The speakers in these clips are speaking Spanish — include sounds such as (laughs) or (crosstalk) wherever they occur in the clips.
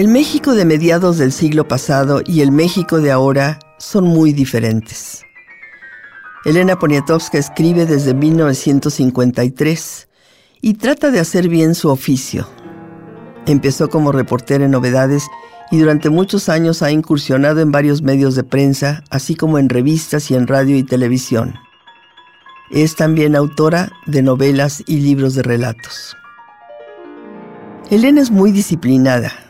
El México de mediados del siglo pasado y el México de ahora son muy diferentes. Elena Poniatowska escribe desde 1953 y trata de hacer bien su oficio. Empezó como reportera en novedades y durante muchos años ha incursionado en varios medios de prensa, así como en revistas y en radio y televisión. Es también autora de novelas y libros de relatos. Elena es muy disciplinada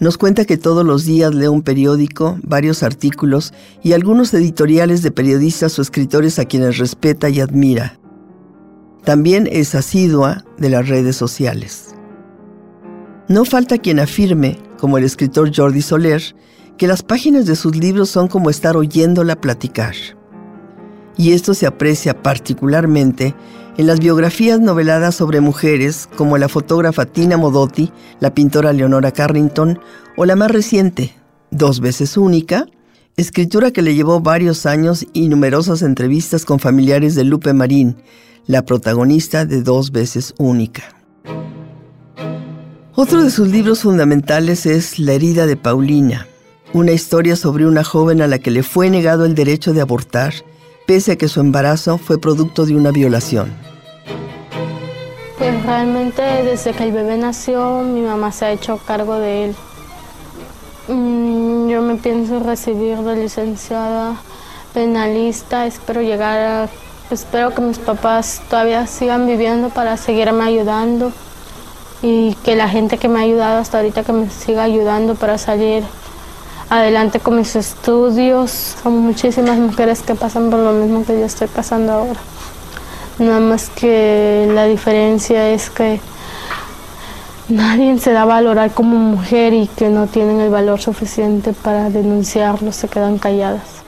nos cuenta que todos los días lee un periódico, varios artículos y algunos editoriales de periodistas o escritores a quienes respeta y admira. También es asidua de las redes sociales. No falta quien afirme, como el escritor Jordi Soler, que las páginas de sus libros son como estar oyéndola platicar. Y esto se aprecia particularmente en las biografías noveladas sobre mujeres como la fotógrafa Tina Modotti, la pintora Leonora Carrington o la más reciente, Dos veces única, escritura que le llevó varios años y numerosas entrevistas con familiares de Lupe Marín, la protagonista de Dos veces única. Otro de sus libros fundamentales es La herida de Paulina, una historia sobre una joven a la que le fue negado el derecho de abortar pese a que su embarazo fue producto de una violación. Pues realmente desde que el bebé nació, mi mamá se ha hecho cargo de él. Mm, yo me pienso recibir de licenciada penalista, espero llegar a, espero que mis papás todavía sigan viviendo para seguirme ayudando y que la gente que me ha ayudado hasta ahorita que me siga ayudando para salir adelante con mis estudios. Son muchísimas mujeres que pasan por lo mismo que yo estoy pasando ahora. Nada más que la diferencia es que nadie se da a valorar como mujer y que no tienen el valor suficiente para denunciarlo, se quedan calladas.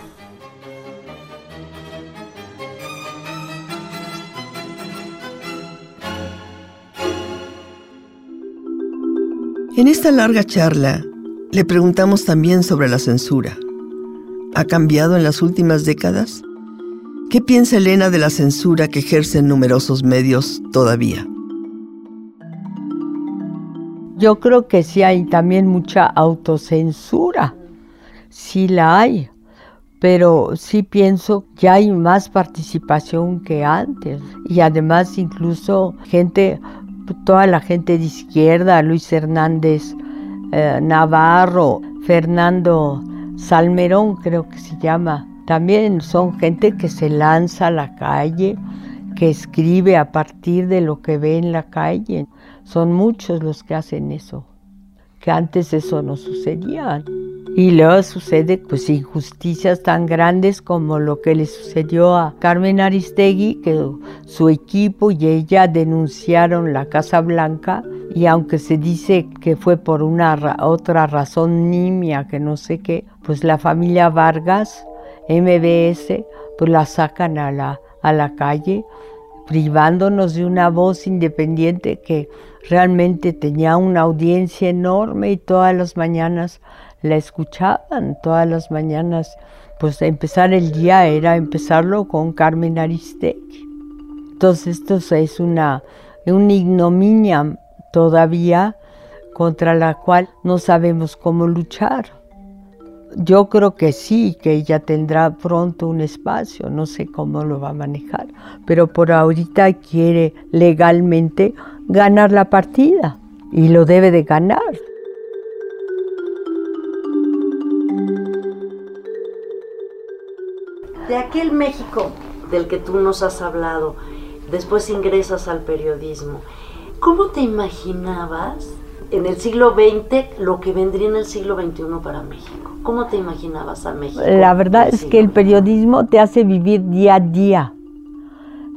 En esta larga charla le preguntamos también sobre la censura. ¿Ha cambiado en las últimas décadas? ¿Qué piensa Elena de la censura que ejercen numerosos medios todavía? Yo creo que sí hay también mucha autocensura, sí la hay, pero sí pienso que hay más participación que antes y además incluso gente, toda la gente de izquierda, Luis Hernández, eh, Navarro, Fernando Salmerón creo que se llama. También son gente que se lanza a la calle, que escribe a partir de lo que ve en la calle. Son muchos los que hacen eso, que antes eso no sucedía. Y luego sucede pues injusticias tan grandes como lo que le sucedió a Carmen Aristegui, que su equipo y ella denunciaron la Casa Blanca y aunque se dice que fue por una otra razón nimia, que no sé qué, pues la familia Vargas, MBS, pues la sacan a la, a la calle, privándonos de una voz independiente que realmente tenía una audiencia enorme y todas las mañanas la escuchaban, todas las mañanas, pues empezar el día era empezarlo con Carmen Aristegui. Entonces esto es una, una ignominia todavía contra la cual no sabemos cómo luchar. Yo creo que sí, que ella tendrá pronto un espacio, no sé cómo lo va a manejar, pero por ahorita quiere legalmente ganar la partida y lo debe de ganar. De aquel México del que tú nos has hablado, después ingresas al periodismo. ¿Cómo te imaginabas en el siglo XX lo que vendría en el siglo XXI para México? ¿Cómo te imaginabas a México? La verdad es que el periodismo te hace vivir día a día.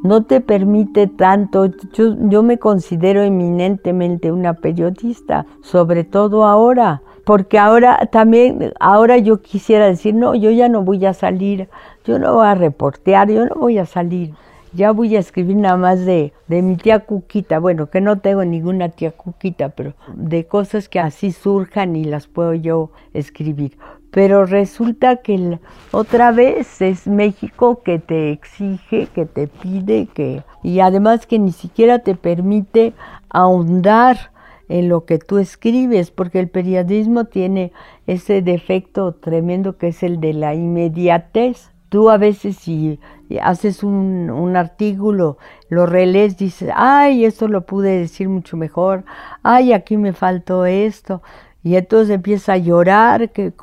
No te permite tanto. Yo, yo me considero eminentemente una periodista, sobre todo ahora, porque ahora también, ahora yo quisiera decir, no, yo ya no voy a salir, yo no voy a reportear, yo no voy a salir ya voy a escribir nada más de, de mi tía Cuquita, bueno, que no tengo ninguna tía Cuquita, pero de cosas que así surjan y las puedo yo escribir. Pero resulta que otra vez es México que te exige, que te pide, que y además que ni siquiera te permite ahondar en lo que tú escribes, porque el periodismo tiene ese defecto tremendo que es el de la inmediatez. Tú a veces si haces un, artículo, lo relees, dices, ay, esto lo pude decir mucho mejor, ay, aquí me faltó esto. Y entonces empieza a llorar, que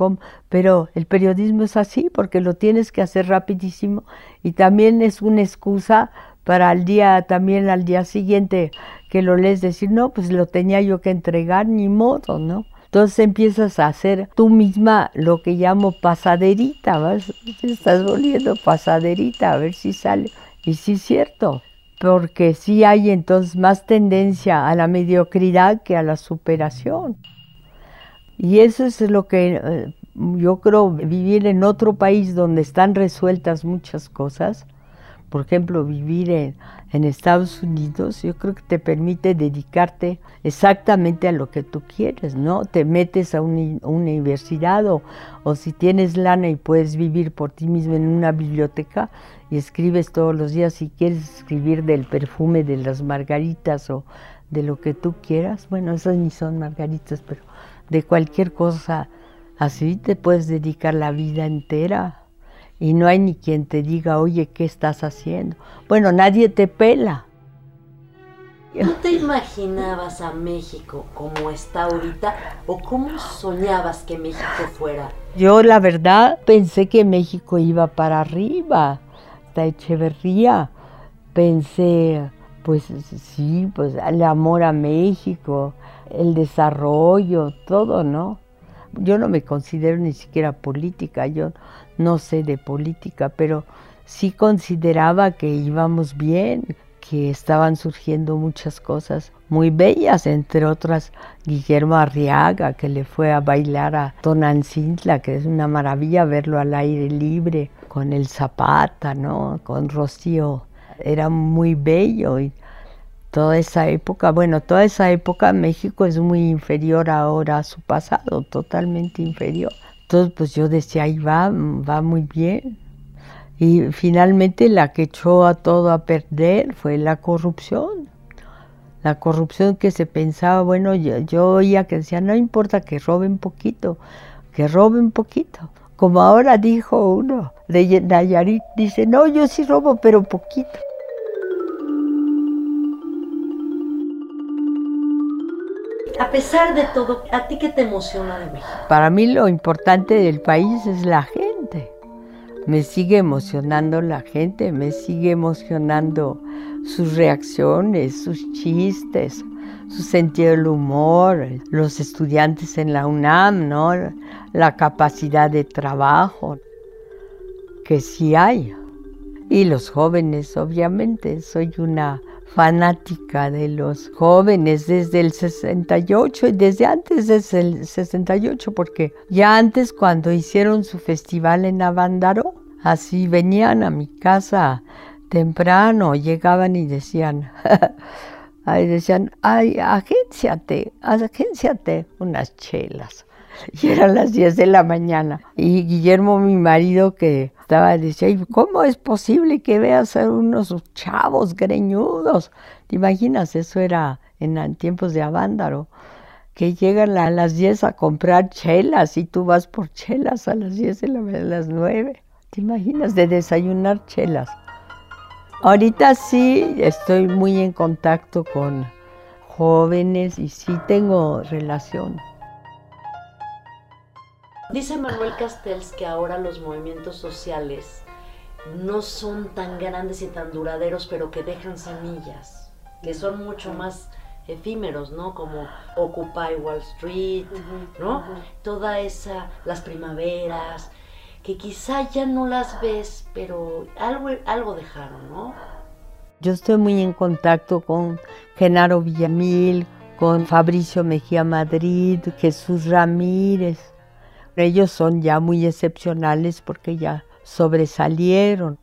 pero el periodismo es así porque lo tienes que hacer rapidísimo y también es una excusa para el día, también al día siguiente que lo lees decir, no, pues lo tenía yo que entregar, ni modo, ¿no? Entonces empiezas a hacer tú misma lo que llamo pasaderita, ¿vas? estás volviendo pasaderita a ver si sale. Y sí es cierto, porque sí hay entonces más tendencia a la mediocridad que a la superación. Y eso es lo que eh, yo creo, vivir en otro país donde están resueltas muchas cosas, por ejemplo, vivir en, Estados Unidos, yo creo que te permite dedicarte exactamente a lo que tú quieres, ¿no? Te metes a una, universidad o, o, si tienes lana y puedes vivir por ti mismo en una biblioteca y escribes todos los días, si quieres escribir del perfume de las margaritas o de lo que tú quieras, bueno, esas ni son margaritas, pero de cualquier cosa así te puedes dedicar la vida entera y no hay ni quien te diga, oye, ¿qué estás haciendo? Bueno, nadie te pela. ¿Tú te imaginabas a México como está ahorita o cómo soñabas que México fuera? Yo la verdad pensé que México iba para arriba, hasta Echeverría. Pensé, pues sí, pues el amor a México, el desarrollo, todo, ¿no? Yo no me considero ni siquiera política, yo no sé de política, pero sí consideraba que íbamos bien, que estaban surgiendo muchas cosas muy bellas, entre otras Guillermo Arriaga, que le fue a bailar a Tonancintla, que es una maravilla verlo al aire libre, con el Zapata, ¿no? con Rocío, era muy bello y toda esa época, bueno, toda esa época México es muy inferior ahora a su pasado, totalmente inferior. Entonces, pues yo decía, ahí va, va muy bien. Y finalmente la que echó a todo a perder fue la corrupción. La corrupción que se pensaba, bueno, yo, yo oía que decía, no importa que roben poquito, que roben poquito. Como ahora dijo uno de Nayarit, dice, no, yo sí robo, pero poquito. A pesar de todo, ¿a ti qué te emociona de México? Para mí lo importante del país es la gente. Me sigue emocionando la gente, me sigue emocionando sus reacciones, sus chistes, su sentido del humor, los estudiantes en la UNAM, ¿no? La capacidad de trabajo que sí hay. Y los jóvenes, obviamente, soy una fanática de los jóvenes desde el 68 y desde antes del 68, porque ya antes cuando hicieron su festival en Avándaro, así venían a mi casa temprano, llegaban y decían, (laughs) ay, decían, ay, agénciate, agénciate unas chelas. Y eran las 10 de la mañana. Y Guillermo, mi marido, que estaba, decía, ¿cómo es posible que veas a unos chavos greñudos? ¿Te imaginas? Eso era en tiempos de Avándaro, que llegan a las 10 a comprar chelas y tú vas por chelas a las 10 de la a las 9. ¿Te imaginas de desayunar chelas? Ahorita sí estoy muy en contacto con jóvenes y sí tengo relación. Dice Manuel Castells que ahora los movimientos sociales no son tan grandes y tan duraderos, pero que dejan semillas, que son mucho más efímeros, ¿no? Como Occupy Wall Street, ¿no? Toda esa, las primaveras, que quizá ya no las ves, pero algo, algo dejaron, ¿no? Yo estoy muy en contacto con Genaro Villamil, con Fabricio Mejía Madrid, Jesús Ramírez. Ellos son ya muy excepcionales porque ya sobresalieron.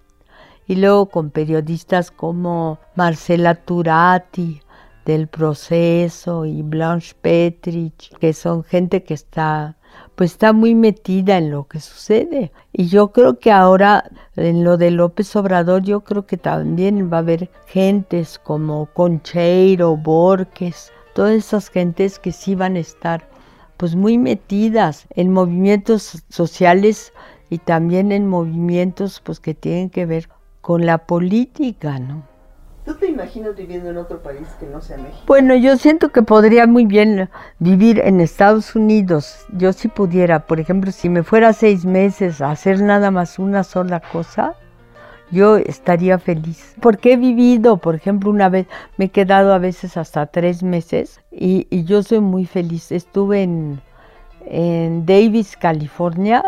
Y luego con periodistas como Marcela Turati del Proceso y Blanche Petrich, que son gente que está pues está muy metida en lo que sucede. Y yo creo que ahora en lo de López Obrador, yo creo que también va a haber gentes como Concheiro, Borges, todas esas gentes que sí van a estar pues muy metidas en movimientos sociales y también en movimientos pues que tienen que ver con la política, ¿no? ¿Tú te imaginas viviendo en otro país que no sea México? Bueno, yo siento que podría muy bien vivir en Estados Unidos. Yo si pudiera, por ejemplo, si me fuera seis meses a hacer nada más una sola cosa, yo estaría feliz. Porque he vivido, por ejemplo, una vez, me he quedado a veces hasta tres meses y, yo soy muy feliz. Estuve en, Davis, California,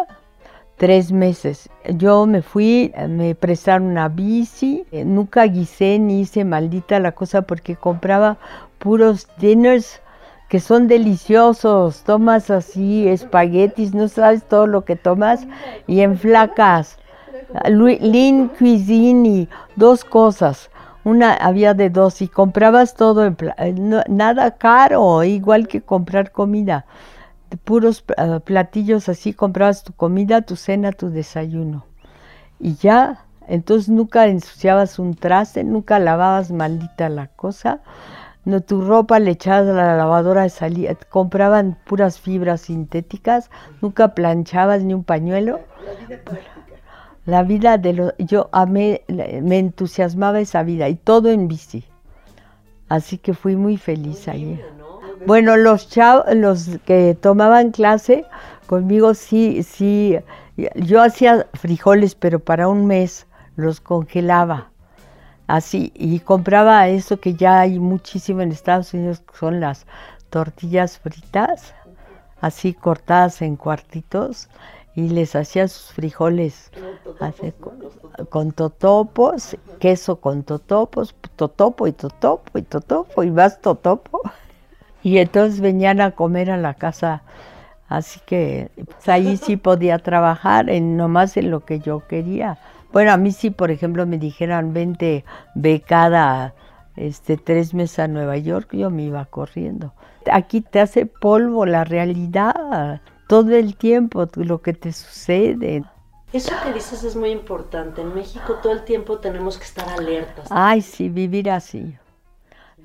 tres meses. Yo me fui, me prestaron una bici, nunca guisé ni hice maldita la cosa porque compraba puros dinners que son deliciosos, tomas así espaguetis, no sabes todo lo que tomas y en flacas. Lean Cuisine dos cosas. Una había de dos y comprabas todo en eh, nada caro, igual que comprar comida puros ah, platillos así, comprabas tu comida, tu cena, tu desayuno. Y ya, entonces nunca ensuciabas un traste, nunca lavabas maldita la cosa. No, tu ropa le echabas a la lavadora de salida, compraban puras fibras sintéticas, nunca planchabas ni un pañuelo. Vida de los, yo amé, me entusiasmaba esa vida y todo en bici. Así que fui muy feliz ahí. Bueno, los chavos, los que tomaban clase conmigo sí, sí, yo hacía frijoles, pero para un mes los congelaba. Así, y compraba eso que ya hay muchísimo en Estados Unidos, que son las tortillas fritas, así cortadas en cuartitos, y les hacía sus frijoles con, con, totopos, queso con totopos, totopo y totopo y totopo y más totopo. (laughs) Y entonces venían a comer a la casa. Así que pues, ahí sí podía trabajar en nomás en lo que yo quería. Bueno, a mí sí, por ejemplo, me dijeran, vente becada este, tres meses a Nueva York, yo me iba corriendo. Aquí te hace polvo la realidad, todo el tiempo, lo que te sucede. Eso que dices es muy importante. En México todo el tiempo tenemos que estar alertas. Ay, sí, vivir así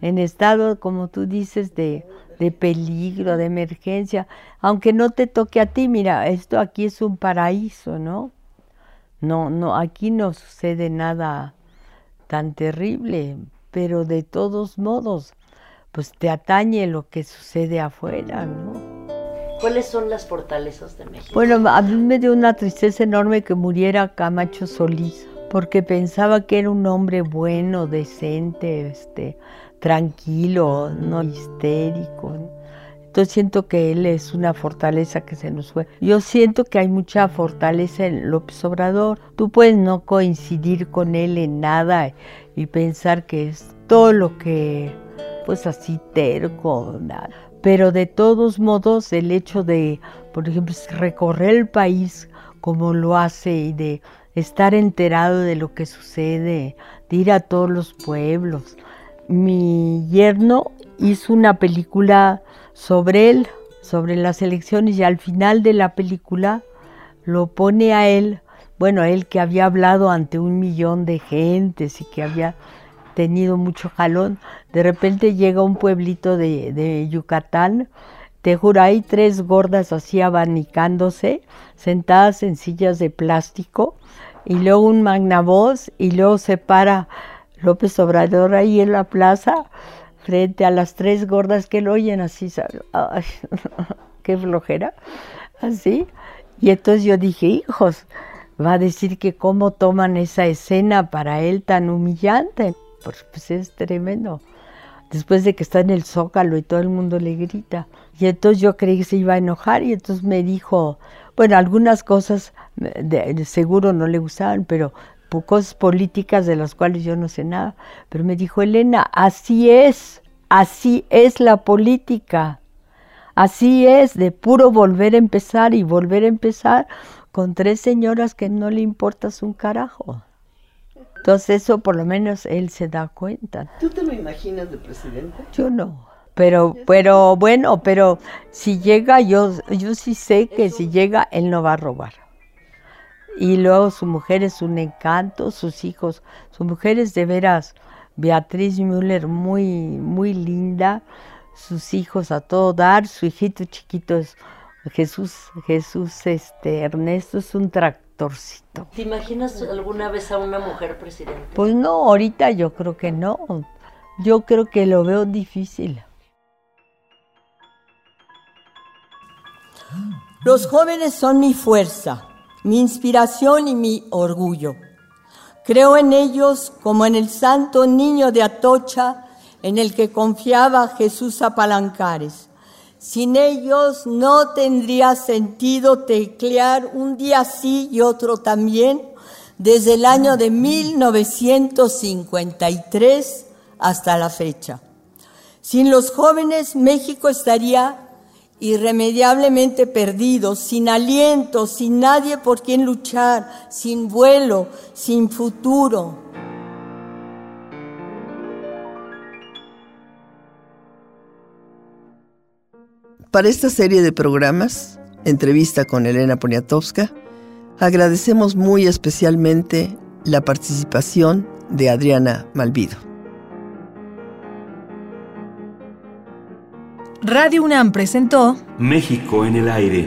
en estado, como tú dices, de, de peligro, de emergencia, aunque no te toque a ti, mira, esto aquí es un paraíso, ¿no? No, no, aquí no sucede nada tan terrible, pero de todos modos, pues te atañe lo que sucede afuera, ¿no? ¿Cuáles son las fortalezas de México? Bueno, a mí me dio una tristeza enorme que muriera Camacho Solís, porque pensaba que era un hombre bueno, decente, este, tranquilo, no histérico. Entonces siento que él es una fortaleza que se nos fue. Yo siento que hay mucha fortaleza en López Obrador. Tú puedes no coincidir con él en nada y pensar que es todo lo que, pues así terco, nada. Pero de todos modos el hecho de, por ejemplo, recorrer el país como lo hace y de estar enterado de lo que sucede, de ir a todos los pueblos, mi yerno hizo una película sobre él, sobre las elecciones, y al final de la película lo pone a él, bueno, él que había hablado ante un millón de gentes y que había tenido mucho jalón, de repente llega un pueblito de, Yucatán, te juro, hay tres gordas así abanicándose, sentadas en sillas de plástico, y luego un magnavoz, y luego se para López Obrador ahí en la plaza, frente a las tres gordas que lo oyen así, (laughs) qué flojera, así. Y entonces yo dije, hijos, va a decir que cómo toman esa escena para él tan humillante. Pues, pues es tremendo. después de que está en el zócalo y todo el mundo le grita. Y entonces yo creí que se iba a enojar y entonces me dijo, bueno, algunas cosas de, seguro no le gustaban, pero cosas políticas de las cuales yo no sé nada. Pero me dijo, Elena, así es, así es la política. Así es, de puro volver a empezar y volver a empezar con tres señoras que no le importas un carajo. Entonces eso por lo menos él se da cuenta. ¿Tú te lo imaginas de presidente? Yo no. Pero, pero bueno, pero si llega, yo, yo sí sé que si llega, él no va a robar. Y luego su mujer es un encanto, sus hijos, su mujer es de veras, Beatriz Müller, muy, muy linda, sus hijos a todo dar, su hijito chiquito es Jesús, Jesús, este, Ernesto es un ¿Te imaginas alguna vez a una mujer presidente? Pues no, ahorita yo creo que no. Yo creo que lo veo difícil. Los jóvenes son mi fuerza, mi inspiración y mi orgullo. Creo en ellos como en el santo niño de Atocha en el que confiaba Jesús Apalancares sin ellos no tendría sentido teclear un día sí y otro también desde el año de 1953 hasta la fecha. Sin los jóvenes México estaría irremediablemente perdido, sin aliento, sin nadie por quien luchar, sin vuelo, sin futuro. Para esta serie de programas, entrevista con Elena Poniatowska, agradecemos muy especialmente la participación de Adriana Malvido. Radio UNAM presentó México en el aire.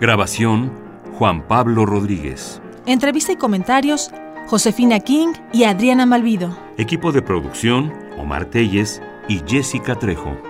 Grabación Juan Pablo Rodríguez. Entrevista y comentarios Josefina King y Adriana Malvido. Equipo de producción Omar Telles y Jessica Trejo.